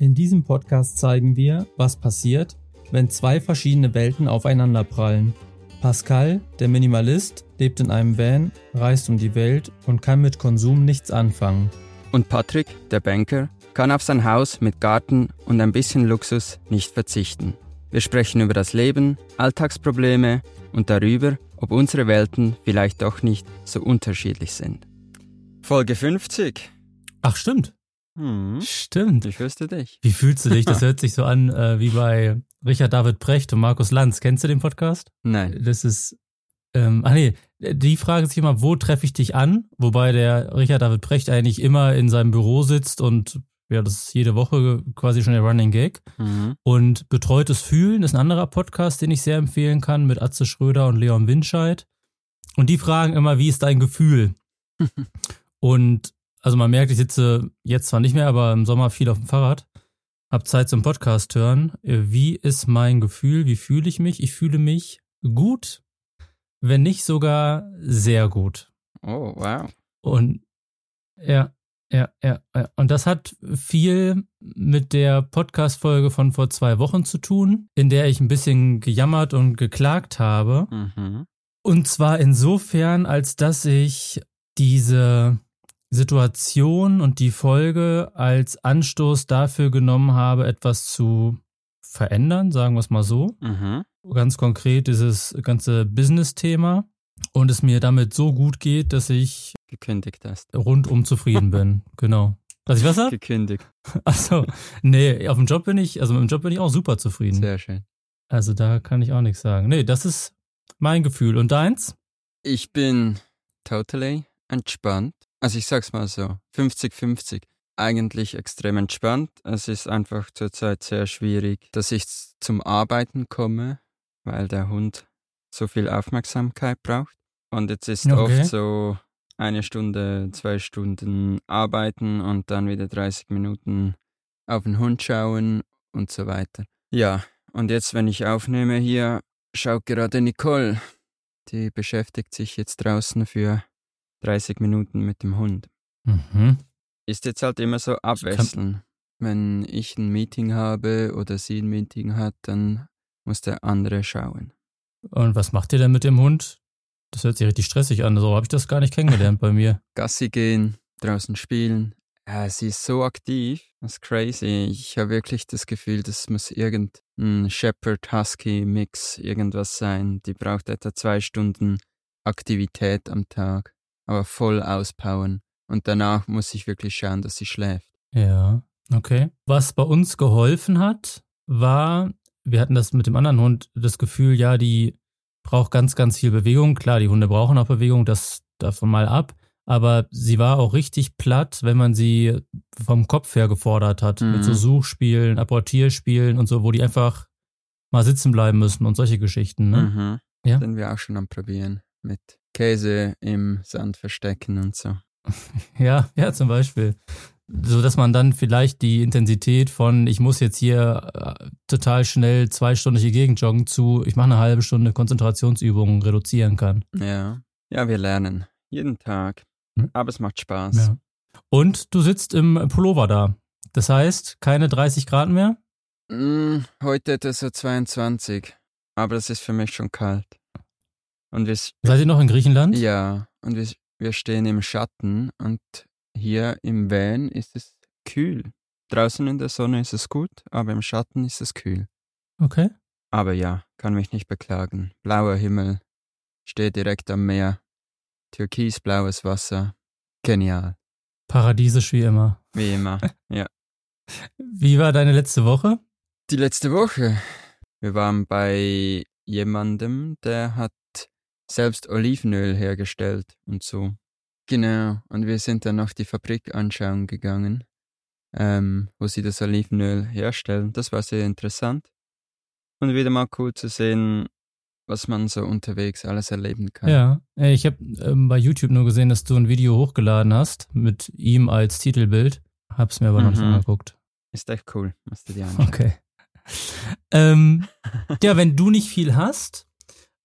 In diesem Podcast zeigen wir, was passiert, wenn zwei verschiedene Welten aufeinanderprallen. Pascal, der Minimalist, lebt in einem Van, reist um die Welt und kann mit Konsum nichts anfangen. Und Patrick, der Banker, kann auf sein Haus mit Garten und ein bisschen Luxus nicht verzichten. Wir sprechen über das Leben, Alltagsprobleme und darüber, ob unsere Welten vielleicht doch nicht so unterschiedlich sind. Folge 50. Ach, stimmt. Hm. Stimmt. Wie fühlst du dich? Wie fühlst du dich? Das hört sich so an äh, wie bei Richard David Brecht und Markus Lanz. Kennst du den Podcast? Nein. Das ist, ähm, ach nee, die fragen sich immer, wo treffe ich dich an? Wobei der Richard David Brecht eigentlich immer in seinem Büro sitzt und ja, das ist jede Woche quasi schon der Running Gag. Mhm. Und Betreutes Fühlen ist ein anderer Podcast, den ich sehr empfehlen kann, mit Atze Schröder und Leon Winscheid. Und die fragen immer, wie ist dein Gefühl? und also man merkt, ich sitze jetzt zwar nicht mehr, aber im Sommer viel auf dem Fahrrad, hab Zeit zum Podcast hören. Wie ist mein Gefühl? Wie fühle ich mich? Ich fühle mich gut, wenn nicht sogar sehr gut. Oh, wow. Und ja, ja, ja, ja. Und das hat viel mit der Podcast-Folge von vor zwei Wochen zu tun, in der ich ein bisschen gejammert und geklagt habe. Mhm. Und zwar insofern, als dass ich diese Situation und die Folge als Anstoß dafür genommen habe, etwas zu verändern, sagen wir es mal so. Mhm. Ganz konkret dieses ganze Business-Thema. Und es mir damit so gut geht, dass ich Gekündigt hast. rundum zufrieden bin. Genau. Dass ich was hab? Gekündigt. Achso, nee, auf dem Job bin ich, also mit dem Job bin ich auch super zufrieden. Sehr schön. Also da kann ich auch nichts sagen. Nee, das ist mein Gefühl. Und deins? Ich bin totally entspannt. Also ich sag's mal so, 50-50. Eigentlich extrem entspannt. Es ist einfach zurzeit sehr schwierig, dass ich zum Arbeiten komme, weil der Hund so viel Aufmerksamkeit braucht. Und jetzt ist Okay. oft so eine Stunde, zwei Stunden arbeiten und dann wieder 30 Minuten auf den Hund schauen und so weiter. Ja, und jetzt, wenn ich aufnehme hier, schaut gerade Nicole. Die beschäftigt sich jetzt draußen für 30 Minuten mit dem Hund. Mhm. Ist jetzt halt immer so abwechseln. Wenn ich ein Meeting habe oder sie ein Meeting hat, dann muss der andere schauen. Und was macht ihr denn mit dem Hund? Das hört sich richtig stressig an. So habe ich das gar nicht kennengelernt bei mir. Gassi gehen, draußen spielen. Ja, sie ist so aktiv, das ist crazy. Ich habe wirklich das Gefühl, das muss irgendein Shepherd-Husky-Mix irgendwas sein. Die braucht etwa zwei Stunden Aktivität am Tag, aber voll auspowern. Und danach muss ich wirklich schauen, dass sie schläft. Ja, okay. Was bei uns geholfen hat, war, wir hatten das mit dem anderen Hund, das Gefühl, ja, die braucht ganz, ganz viel Bewegung. Klar, die Hunde brauchen auch Bewegung, das davon mal ab. Aber sie war auch richtig platt, wenn man sie vom Kopf her gefordert hat. Mhm. Mit so Suchspielen, Apportierspielen und so, wo die einfach mal sitzen bleiben müssen und solche Geschichten. Ne? Mhm. Ja. Sind wir auch schon am Probieren. Mit Käse im Sand verstecken und so. Ja, ja, zum Beispiel. So dass man dann vielleicht die Intensität von, ich muss jetzt hier äh, total schnell zwei Stunden die Gegend joggen zu, ich mache eine halbe Stunde Konzentrationsübungen reduzieren kann. Ja. Ja, wir lernen. Jeden Tag. Mhm. Aber es macht Spaß. Ja. Und du sitzt im Pullover da. Das heißt, keine 30 Grad mehr? Mm, heute etwa so 22. Aber es ist für mich schon kalt. Und wir, Seid ihr noch in Griechenland? ja, und wir, wir stehen im Schatten und hier im Van ist es kühl. Draußen in der Sonne ist es gut, aber im Schatten ist es kühl. Okay. Aber ja, kann mich nicht beklagen. Blauer Himmel, stehe direkt am Meer, türkisblaues Wasser. Genial. Paradiesisch wie immer. Wie immer. ja. Wie war deine letzte Woche? Die letzte Woche. Wir waren bei jemandem, der hat selbst Olivenöl hergestellt und so. Genau. Und wir sind dann noch die Fabrik anschauen gegangen, ähm, wo sie das Olivenöl herstellen. Das war sehr interessant. Und wieder mal cool zu sehen, was man so unterwegs alles erleben kann. Ja, äh, ich habe ähm, bei YouTube nur gesehen, dass du ein Video hochgeladen hast mit ihm als Titelbild. Hab's mir aber noch nicht Mhm. angeguckt. Ist echt cool, musst du dir anschauen. Okay. ähm, ja, wenn du nicht viel hast,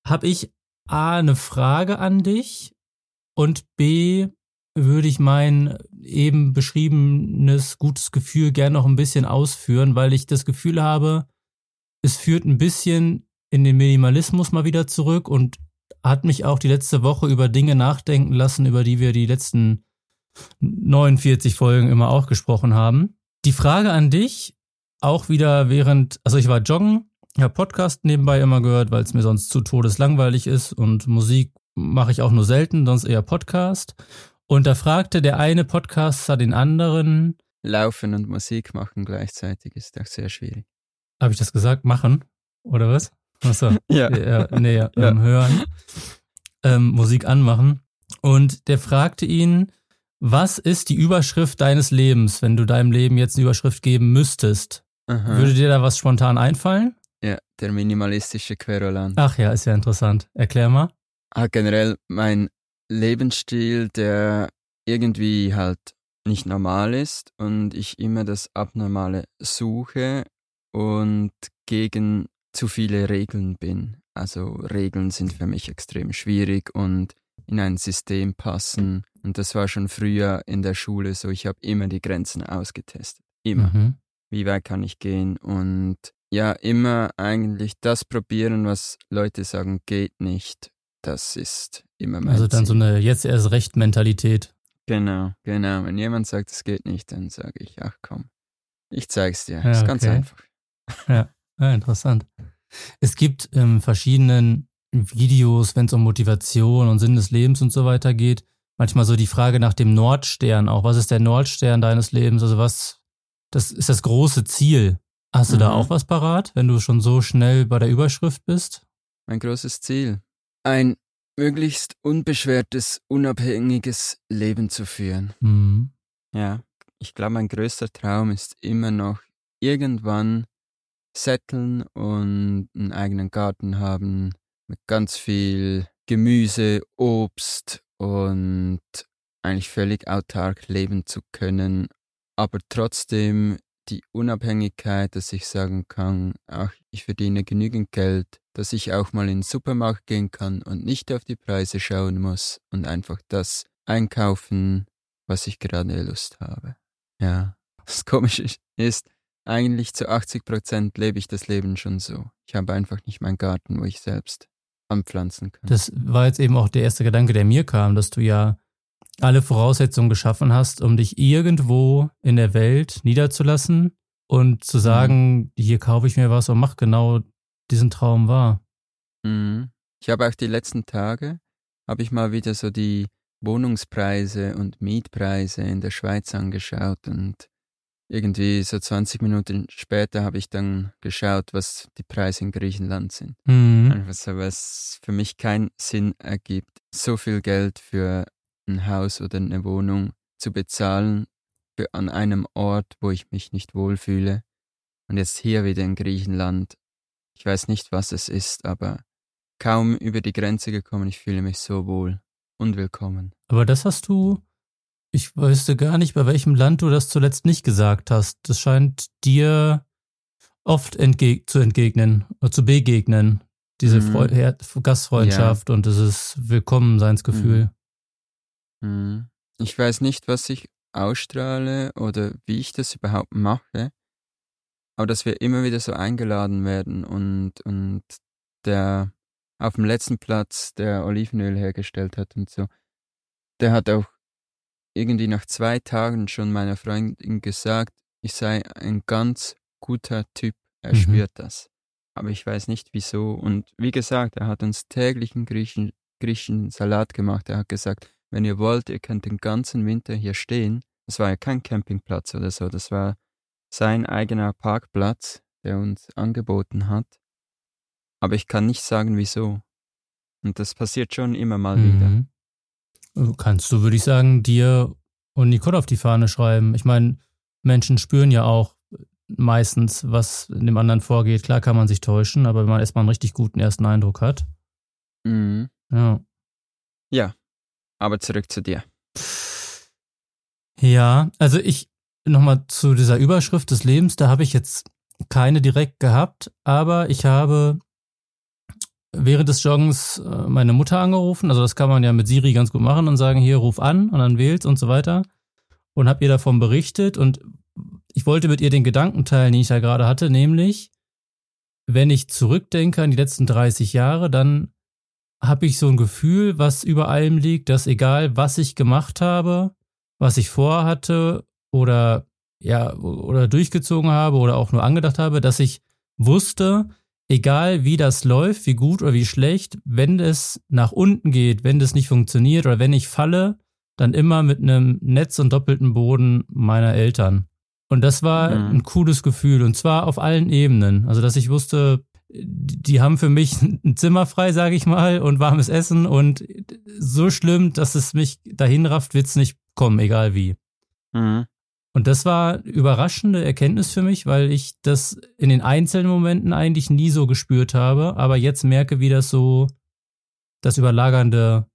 habe ich A, eine Frage an dich und B, würde ich mein eben beschriebenes gutes Gefühl gern noch ein bisschen ausführen, weil ich das Gefühl habe, es führt ein bisschen in den Minimalismus mal wieder zurück und hat mich auch die letzte Woche über Dinge nachdenken lassen, über die wir die letzten 49 Folgen immer auch gesprochen haben. Die Frage an dich, auch wieder während, also ich war joggen, habe Podcast nebenbei immer gehört, weil es mir sonst zu todeslangweilig ist und Musik mache ich auch nur selten, sonst eher Podcast. Und da fragte der eine Podcaster den anderen. Laufen und Musik machen gleichzeitig ist auch sehr schwierig. Habe ich das gesagt? Machen? Oder was? Achso. Ja. ja. Nee, ja. Ja. Ähm, hören. Ähm, Musik anmachen. Und der fragte ihn, was ist die Überschrift deines Lebens, wenn du deinem Leben jetzt eine Überschrift geben müsstest? Aha. Würde dir da was spontan einfallen? Ja, der minimalistische Querulant. Ach ja, ist ja interessant. Erklär mal. Ah, generell mein Lebensstil, der irgendwie halt nicht normal ist und ich immer das Abnormale suche und gegen zu viele Regeln bin. Also Regeln sind für mich extrem schwierig und in ein System passen. Und das war schon früher in der Schule so. Ich habe immer die Grenzen ausgetestet. Immer. Mhm. Wie weit kann ich gehen? Und ja, immer eigentlich das probieren, was Leute sagen, geht nicht. Das ist immer mein Also dann so Ziel. eine jetzt erst recht Mentalität. Genau, genau. Wenn jemand sagt, es geht nicht, dann sage ich, ach komm, ich zeig's dir. Ja, ist ganz okay. einfach. Ja, interessant. Es gibt in verschiedenen Videos, wenn es um Motivation und Sinn des Lebens und so weiter geht, manchmal so die Frage nach dem Nordstern auch. Was ist der Nordstern deines Lebens? Also was, das ist das große Ziel. Hast du da Mhm. auch was parat, wenn du schon so schnell bei der Überschrift bist? Mein großes Ziel. Ein möglichst unbeschwertes, unabhängiges Leben zu führen. Mhm. Ja, ich glaube, mein größter Traum ist immer noch irgendwann setteln und einen eigenen Garten haben mit ganz viel Gemüse, Obst und eigentlich völlig autark leben zu können, aber trotzdem die Unabhängigkeit, dass ich sagen kann, ach, ich verdiene genügend Geld, dass ich auch mal in den Supermarkt gehen kann und nicht auf die Preise schauen muss und einfach das einkaufen, was ich gerade Lust habe. Ja, das Komische ist, eigentlich zu 80 Prozent lebe ich das Leben schon so. Ich habe einfach nicht meinen Garten, wo ich selbst anpflanzen kann. Das war jetzt eben auch der erste Gedanke, der mir kam, dass du ja alle Voraussetzungen geschaffen hast, um dich irgendwo in der Welt niederzulassen und zu sagen, hier kaufe ich mir was und mach genau diesen Traum wahr. Mhm. Ich habe auch die letzten Tage, habe ich mal wieder so die Wohnungspreise und Mietpreise in der Schweiz angeschaut und irgendwie so 20 Minuten später habe ich dann geschaut, was die Preise in Griechenland sind. Mhm. Einfach so, was für mich keinen Sinn ergibt, so viel Geld für ein Haus oder eine Wohnung zu bezahlen für an einem Ort, wo ich mich nicht wohlfühle. Und jetzt hier wieder in Griechenland. Ich weiß nicht, was es ist, aber kaum über die Grenze gekommen, ich fühle mich so wohl und willkommen. Aber das hast du, ich wüsste gar nicht, bei welchem Land du das zuletzt nicht gesagt hast. Das scheint dir oft entgeg zu entgegnen, oder zu begegnen. Diese Mhm. Freu Gastfreundschaft und dieses Willkommenseinsgefühl. Hm. Ich weiß nicht, was ich ausstrahle oder wie ich das überhaupt mache, aber dass wir immer wieder so eingeladen werden und, und der auf dem letzten Platz, der Olivenöl hergestellt hat und so, der hat auch irgendwie nach zwei Tagen schon meiner Freundin gesagt, ich sei ein ganz guter Typ, er Mhm. spürt das. Aber ich weiß nicht wieso. Und wie gesagt, er hat uns täglich einen griechen, griechischen Salat gemacht. Er hat gesagt, wenn ihr wollt, ihr könnt den ganzen Winter hier stehen. Das war ja kein Campingplatz oder so, das war sein eigener Parkplatz, der uns angeboten hat. Aber ich kann nicht sagen, wieso. Und das passiert schon immer mal wieder. Mhm. Kannst du, würde ich sagen, dir und Nicole auf die Fahne schreiben. Ich meine, Menschen spüren ja auch meistens, was in dem anderen vorgeht. Klar kann man sich täuschen, aber wenn man erstmal einen richtig guten ersten Eindruck hat. Mhm. Ja. Ja, aber zurück zu dir. Ja, also ich nochmal zu dieser Überschrift des Lebens, da habe ich jetzt keine direkt gehabt, aber ich habe während des Joggens äh, meine Mutter angerufen. Also das kann man ja mit Siri ganz gut machen und sagen, hier ruf an und dann wählt und so weiter. Und habe ihr davon berichtet und ich wollte mit ihr den Gedanken teilen, den ich da gerade hatte, nämlich, wenn ich zurückdenke an die letzten 30 Jahre, dann habe ich so ein Gefühl, was über allem liegt, dass egal was ich gemacht habe, was ich vorhatte oder ja, oder durchgezogen habe oder auch nur angedacht habe, dass ich wusste, egal wie das läuft, wie gut oder wie schlecht, wenn es nach unten geht, wenn das nicht funktioniert oder wenn ich falle, dann immer mit einem Netz und doppelten Boden meiner Eltern. Und das war mhm. ein cooles Gefühl und zwar auf allen Ebenen. Also, dass ich wusste, die haben für mich ein Zimmer frei, sage ich mal, und warmes Essen und so schlimm, dass es mich dahin rafft, wird es nicht kommen, egal wie. Mhm. Und das war überraschende Erkenntnis für mich, weil ich das in den einzelnen Momenten eigentlich nie so gespürt habe, aber jetzt merke, wie das so das überlagernde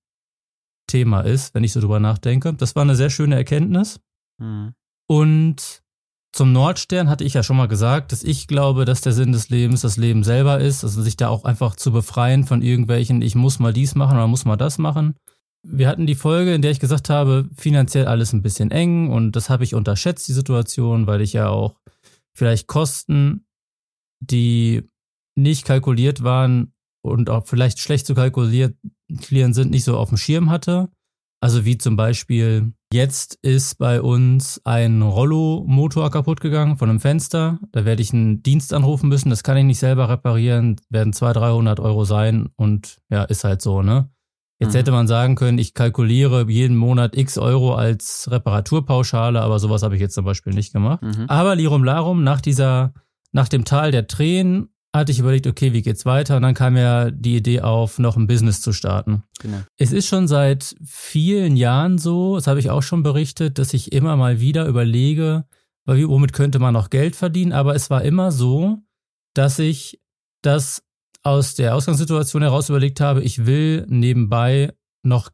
Thema ist, wenn ich so drüber nachdenke. Das war eine sehr schöne Erkenntnis. Mhm. Und zum Nordstern hatte ich ja schon mal gesagt, dass ich glaube, dass der Sinn des Lebens das Leben selber ist, also sich da auch einfach zu befreien von irgendwelchen, ich muss mal dies machen oder muss mal das machen. Wir hatten die Folge, in der ich gesagt habe, finanziell alles ein bisschen eng und das habe ich unterschätzt, die Situation, weil ich ja auch vielleicht Kosten, die nicht kalkuliert waren und auch vielleicht schlecht zu kalkulieren sind, nicht so auf dem Schirm hatte. Also wie zum Beispiel, jetzt ist bei uns ein Rollo-Motor kaputt gegangen von einem Fenster. Da werde ich einen Dienst anrufen müssen. Das kann ich nicht selber reparieren. Werden 200, 300 Euro sein und ja, ist halt so, ne? Jetzt mhm. hätte man sagen können, ich kalkuliere jeden Monat x Euro als Reparaturpauschale, aber sowas habe ich jetzt zum Beispiel nicht gemacht. Mhm. Aber Lirum Larum, nach dieser, nach dem Tal der Tränen hatte ich überlegt, okay, wie geht's weiter? Und dann kam ja die Idee auf, noch ein Business zu starten. Genau. Es ist schon seit vielen Jahren so, das habe ich auch schon berichtet, dass ich immer mal wieder überlege, womit könnte man noch Geld verdienen? Aber es war immer so, dass ich das aus der Ausgangssituation heraus überlegt habe, ich will nebenbei noch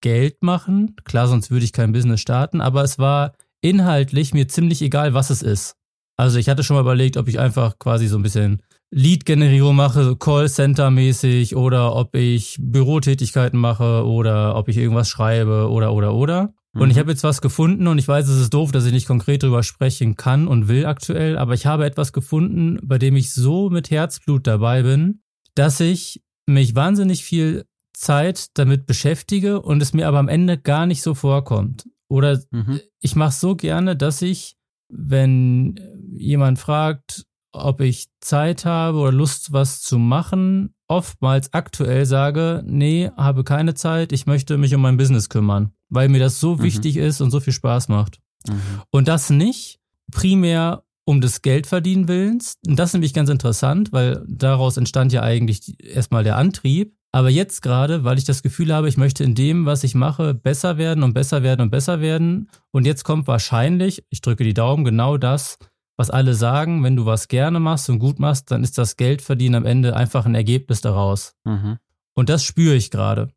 Geld machen. Klar, sonst würde ich kein Business starten, aber es war inhaltlich mir ziemlich egal, was es ist. Also ich hatte schon mal überlegt, ob ich einfach quasi so ein bisschen Lead-Generierung mache, Callcenter-mäßig, oder ob ich Bürotätigkeiten mache oder ob ich irgendwas schreibe oder oder oder. Und mhm. ich habe jetzt was gefunden und ich weiß, es ist doof, dass ich nicht konkret darüber sprechen kann und will aktuell, aber ich habe etwas gefunden, bei dem ich so mit Herzblut dabei bin, dass ich mich wahnsinnig viel Zeit damit beschäftige und es mir aber am Ende gar nicht so vorkommt. Oder mhm. ich mache es so gerne, dass ich, wenn jemand fragt, ob ich Zeit habe oder Lust, was zu machen, oftmals aktuell sage, nee, habe keine Zeit, ich möchte mich um mein Business kümmern, weil mir das so mhm. wichtig ist und so viel Spaß macht. Mhm. Und das nicht primär um des Geldverdienen willens. Und das ist nämlich ganz interessant, weil daraus entstand ja eigentlich erstmal der Antrieb. Aber jetzt gerade, weil ich das Gefühl habe, ich möchte in dem, was ich mache, besser werden und besser werden und besser werden. Und jetzt kommt wahrscheinlich, ich drücke die Daumen, genau das, was alle sagen, wenn du was gerne machst und gut machst, dann ist das Geldverdienen am Ende einfach ein Ergebnis daraus. Mhm. Und das spüre ich gerade.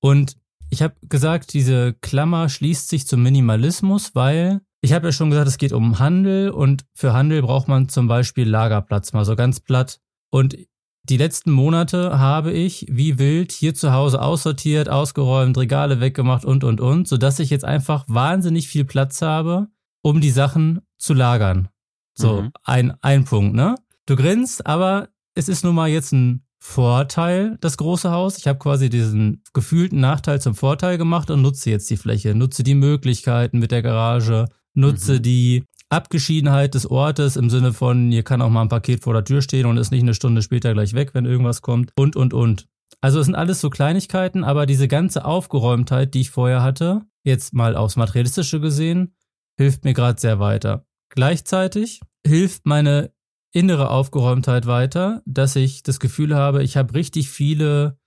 Und ich habe gesagt, diese Klammer schließt sich zum Minimalismus, weil ich habe ja schon gesagt, es geht um Handel und für Handel braucht man zum Beispiel Lagerplatz, mal so ganz platt. Und die letzten Monate habe ich wie wild hier zu Hause aussortiert, ausgeräumt, Regale weggemacht und, und, und, sodass ich jetzt einfach wahnsinnig viel Platz habe, um die Sachen zu lagern. So, mhm. ein, ein Punkt, ne? Du grinst, aber es ist nun mal jetzt ein Vorteil, das große Haus. Ich habe quasi diesen gefühlten Nachteil zum Vorteil gemacht und nutze jetzt die Fläche, nutze die Möglichkeiten mit der Garage, nutze mhm. die Abgeschiedenheit des Ortes im Sinne von, hier kann auch mal ein Paket vor der Tür stehen und ist nicht eine Stunde später gleich weg, wenn irgendwas kommt und, und, und. Also es sind alles so Kleinigkeiten, aber diese ganze Aufgeräumtheit, die ich vorher hatte, jetzt mal aufs Materialistische gesehen, hilft mir gerade sehr weiter. Gleichzeitig hilft meine innere Aufgeräumtheit weiter, dass ich das Gefühl habe, ich habe richtig viele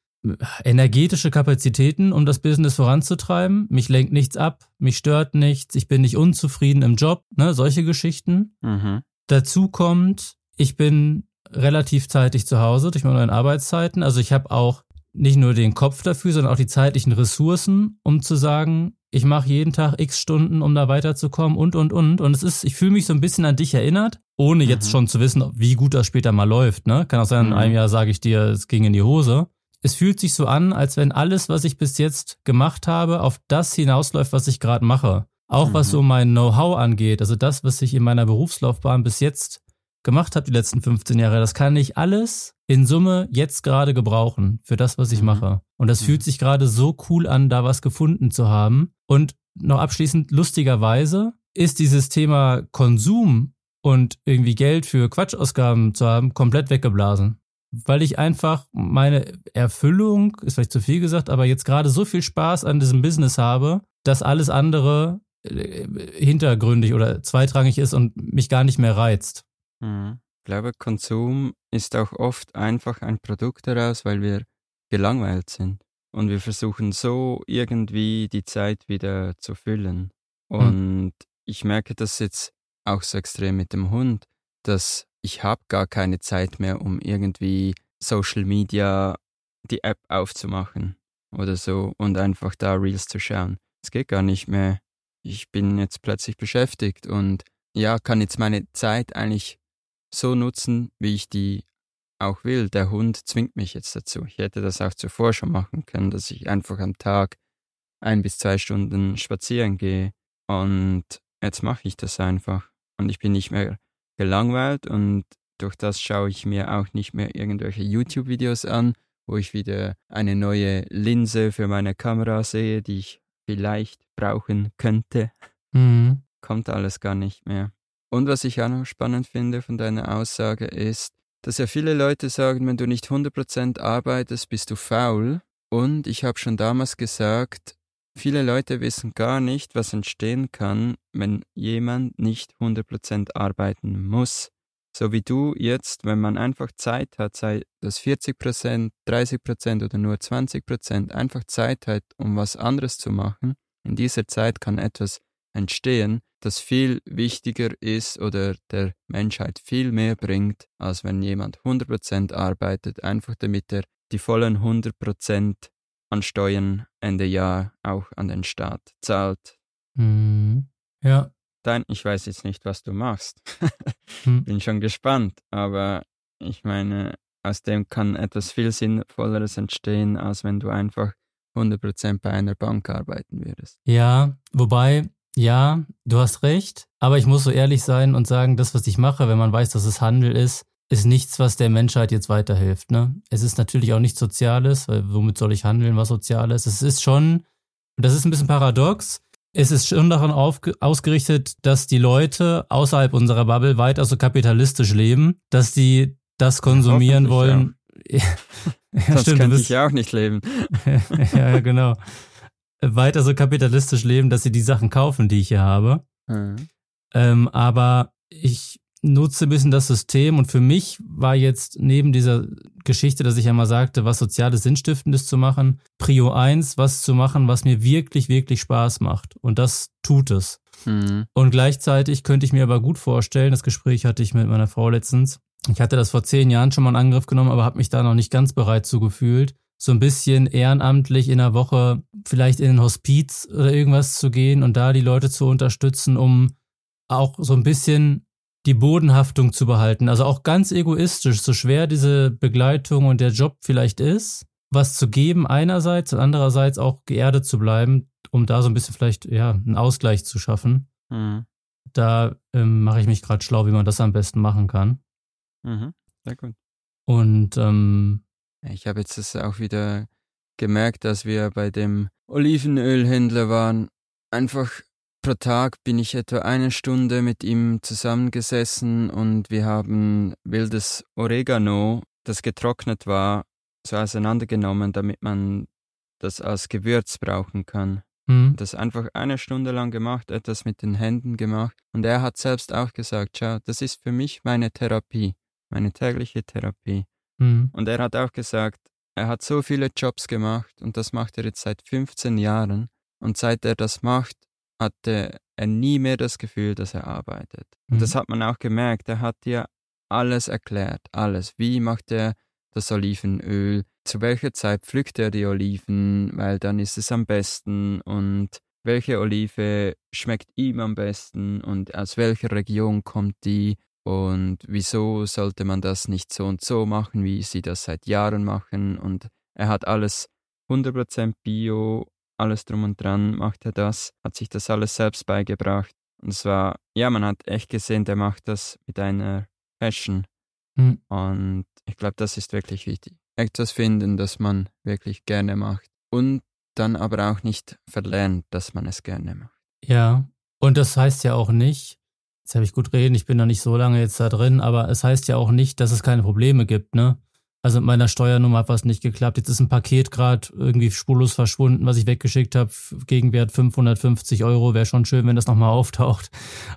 energetische Kapazitäten, um das Business voranzutreiben. Mich lenkt nichts ab, mich stört nichts, ich bin nicht unzufrieden im Job, ne, solche Geschichten. Mhm. Dazu kommt, ich bin relativ zeitig zu Hause durch meine neuen Arbeitszeiten. Also ich habe auch nicht nur den Kopf dafür, sondern auch die zeitlichen Ressourcen, um zu sagen, ich mache jeden Tag x Stunden, um da weiterzukommen und und und. Und es ist, ich fühle mich so ein bisschen an dich erinnert, ohne jetzt Mhm. schon zu wissen, wie gut das später mal läuft. Ne? Kann auch sein, in Mhm. einem Jahr sage ich dir, es ging in die Hose. Es fühlt sich so an, als wenn alles, was ich bis jetzt gemacht habe, auf das hinausläuft, was ich gerade mache. Auch was Mhm. so mein Know-how angeht, also das, was ich in meiner Berufslaufbahn bis jetzt gemacht habe, die letzten 15 Jahre, das kann ich alles in Summe jetzt gerade gebrauchen für das, was ich Mhm. mache. Und das Mhm. fühlt sich gerade so cool an, da was gefunden zu haben. Und noch abschließend, lustigerweise, ist dieses Thema Konsum und irgendwie Geld für Quatschausgaben zu haben, komplett weggeblasen. Weil ich einfach meine Erfüllung, ist vielleicht zu viel gesagt, aber jetzt gerade so viel Spaß an diesem Business habe, dass alles andere äh, hintergründig oder zweitrangig ist und mich gar nicht mehr reizt. Mhm. Ich glaube, Konsum ist auch oft einfach ein Produkt daraus, weil wir gelangweilt sind. Und wir versuchen so irgendwie die Zeit wieder zu füllen. Und ich merke das jetzt auch so extrem mit dem Hund, dass ich habe gar keine Zeit mehr, um irgendwie Social Media die App aufzumachen oder so und einfach da Reels zu schauen. Es geht gar nicht mehr. Ich bin jetzt plötzlich beschäftigt und ja, kann jetzt meine Zeit eigentlich so nutzen, wie ich die auch will. Der Hund zwingt mich jetzt dazu. Ich hätte das auch zuvor schon machen können, dass ich einfach am Tag ein bis zwei Stunden spazieren gehe. Und jetzt mache ich das einfach. Und ich bin nicht mehr gelangweilt und durch das schaue ich mir auch nicht mehr irgendwelche YouTube-Videos an, wo ich wieder eine neue Linse für meine Kamera sehe, die ich vielleicht brauchen könnte Mhm. kommt alles gar nicht mehr. Und was ich auch noch spannend finde von deiner Aussage ist, dass ja viele Leute sagen, wenn du nicht 100% arbeitest, bist du faul. Und ich habe schon damals gesagt, viele Leute wissen gar nicht, was entstehen kann, wenn jemand nicht 100% arbeiten muss. So wie du jetzt, wenn man einfach Zeit hat, sei das 40%, 30% oder nur 20%, einfach Zeit hat, um was anderes zu machen, in dieser Zeit kann etwas entstehen, das viel wichtiger ist oder der Menschheit viel mehr bringt, als wenn jemand 100% arbeitet, einfach damit er die vollen 100% an Steuern Ende Jahr auch an den Staat zahlt. Mhm. Ja. Dein, ich weiß jetzt nicht, was du machst. Hm. Bin schon gespannt, aber ich meine, aus dem kann etwas viel Sinnvolleres entstehen, als wenn du einfach 100% bei einer Bank arbeiten würdest. Ja, wobei, ja, du hast recht, aber ich muss so ehrlich sein und sagen, das, was ich mache, wenn man weiß, dass es Handel ist, ist nichts, was der Menschheit jetzt weiterhilft. Ne? Es ist natürlich auch nichts Soziales, weil womit soll ich handeln, was Soziales? Es ist schon, das ist ein bisschen paradox, es ist schon daran ausgerichtet, dass die Leute außerhalb unserer Bubble weiter so kapitalistisch leben, dass die das konsumieren wollen. Ja, ja, Sonst stimmt, könnte bist, ich ja auch nicht leben. ja, genau. Weiter so kapitalistisch leben, dass sie die Sachen kaufen, die ich hier habe. Mhm. Ähm, aber ich nutze ein bisschen das System und für mich war jetzt neben dieser Geschichte, dass ich ja mal sagte, was Soziales Sinnstiftendes zu machen, Prio 1, was zu machen, was mir wirklich, wirklich Spaß macht. Und das tut es. Mhm. Und gleichzeitig könnte ich mir aber gut vorstellen, das Gespräch hatte ich mit meiner Frau letztens, ich hatte das vor zehn Jahren schon mal in Angriff genommen, aber habe mich da noch nicht ganz bereit zu gefühlt, so ein bisschen ehrenamtlich in der Woche vielleicht in ein Hospiz oder irgendwas zu gehen und da die Leute zu unterstützen, um auch so ein bisschen die Bodenhaftung zu behalten. Also auch ganz egoistisch, so schwer diese Begleitung und der Job vielleicht ist, was zu geben einerseits und andererseits auch geerdet zu bleiben, um da so ein bisschen vielleicht ja einen Ausgleich zu schaffen. Mhm. Da ähm, mache ich mich gerade schlau, wie man das am besten machen kann. Mhm. Sehr gut. Und ähm, Ich habe jetzt das auch wieder gemerkt, dass wir bei dem Olivenölhändler waren. Einfach pro Tag bin ich etwa eine Stunde mit ihm zusammengesessen und wir haben wildes Oregano, das getrocknet war, so auseinandergenommen, damit man das als Gewürz brauchen kann. hm, Das einfach eine Stunde lang gemacht, etwas mit den Händen gemacht. Und er hat selbst auch gesagt, schau, das ist für mich meine Therapie, meine tägliche Therapie. Hm, Und er hat auch gesagt, er hat so viele Jobs gemacht und das macht er jetzt seit 15 Jahren. Und seit er das macht, hatte er nie mehr das Gefühl, dass er arbeitet. Und Mhm. das hat man auch gemerkt. Er hat dir alles erklärt, alles. Wie macht er das Olivenöl? Zu welcher Zeit pflückt er die Oliven? Weil dann ist es am besten. Und welche Olive schmeckt ihm am besten? Und aus welcher Region kommt die? Und wieso sollte man das nicht so und so machen, wie sie das seit Jahren machen. Und er hat alles 100% Bio, alles drum und dran macht er das, hat sich das alles selbst beigebracht. Und es war, ja, man hat echt gesehen, der macht das mit einer Passion. Mhm. Und ich glaube, das ist wirklich wichtig. Etwas finden, das man wirklich gerne macht. Und dann aber auch nicht verlernt, dass man es gerne macht. Ja, und das heißt ja auch nicht, jetzt habe ich gut reden, ich bin da nicht so lange jetzt da drin, aber es heißt ja auch nicht, dass es keine Probleme gibt, ne? Also mit meiner Steuernummer hat was nicht geklappt. Jetzt ist ein Paket gerade irgendwie spurlos verschwunden, was ich weggeschickt habe. Gegenwert 550 Euro. Wäre schon schön, wenn das nochmal auftaucht.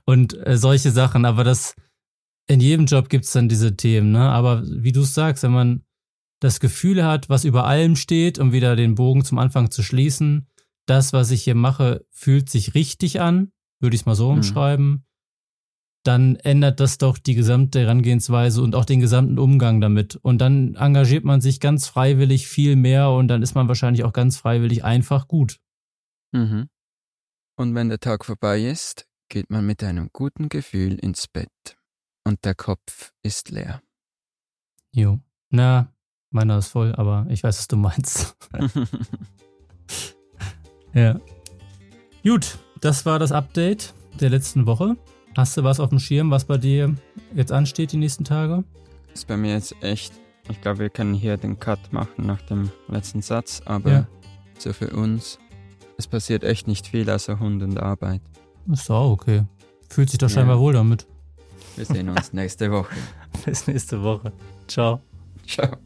Und äh, solche Sachen. Aber das, in jedem Job gibt's dann diese Themen, ne? Aber wie du sagst, wenn man das Gefühl hat, was über allem steht, um wieder den Bogen zum Anfang zu schließen, das, was ich hier mache, fühlt sich richtig an, würde ich es mal so mhm. Dann ändert das doch die gesamte Herangehensweise und auch den gesamten Umgang damit. Und dann engagiert man sich ganz freiwillig viel mehr und dann ist man wahrscheinlich auch ganz freiwillig einfach gut. Mhm. Und wenn der Tag vorbei ist, geht man mit einem guten Gefühl ins Bett und der Kopf ist leer. Jo. Na, meiner ist voll, aber ich weiß, was du meinst. ja. Gut, das war das Update der letzten Woche. Hast du was auf dem Schirm, was bei dir jetzt ansteht die nächsten Tage? Das ist bei mir jetzt echt. Ich glaube, wir können hier den Cut machen nach dem letzten Satz, aber ja. so für uns, es passiert echt nicht viel außer Hund und Arbeit. Ist auch okay. Fühlt sich doch scheinbar ja. wohl damit. Wir sehen uns nächste Woche. Bis nächste Woche. Ciao. Ciao.